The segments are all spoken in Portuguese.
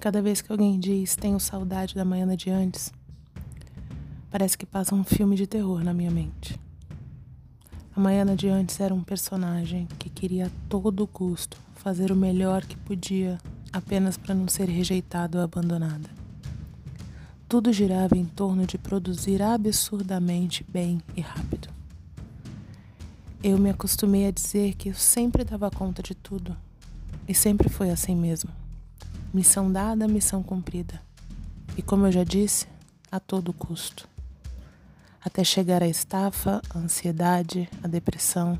Cada vez que alguém diz tenho saudade da manhã de antes, parece que passa um filme de terror na minha mente. A Maiana de antes era um personagem que queria a todo custo fazer o melhor que podia apenas para não ser rejeitado ou abandonada. Tudo girava em torno de produzir absurdamente bem e rápido. Eu me acostumei a dizer que eu sempre dava conta de tudo, e sempre foi assim mesmo. Missão dada, missão cumprida. E como eu já disse, a todo custo. Até chegar à estafa, a ansiedade, a depressão.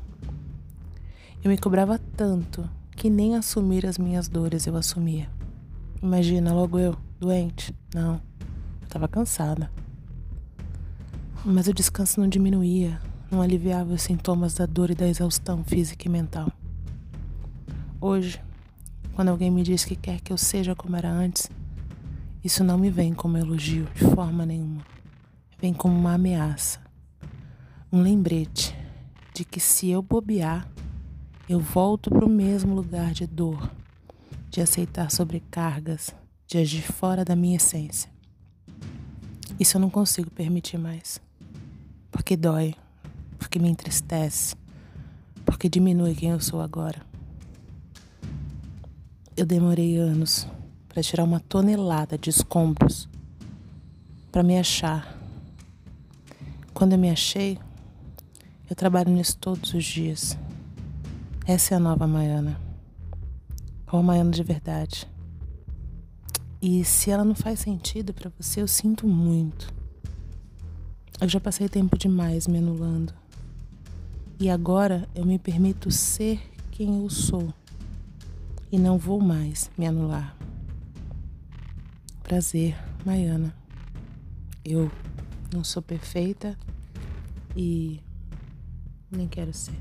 Eu me cobrava tanto que nem assumir as minhas dores eu assumia. Imagina, logo eu, doente. Não, eu estava cansada. Mas o descanso não diminuía, não aliviava os sintomas da dor e da exaustão física e mental. Hoje, quando alguém me diz que quer que eu seja como era antes, isso não me vem como elogio de forma nenhuma. Vem como uma ameaça. Um lembrete de que se eu bobear, eu volto para o mesmo lugar de dor, de aceitar sobrecargas, de agir fora da minha essência. Isso eu não consigo permitir mais. Porque dói, porque me entristece, porque diminui quem eu sou agora. Eu demorei anos para tirar uma tonelada de escombros para me achar. Quando eu me achei, eu trabalho nisso todos os dias. Essa é a nova Maiana. Ou a Maiana de verdade. E se ela não faz sentido para você, eu sinto muito. Eu já passei tempo demais me anulando. E agora eu me permito ser quem eu sou e não vou mais me anular. Prazer, Maiana. Eu não sou perfeita e nem quero ser.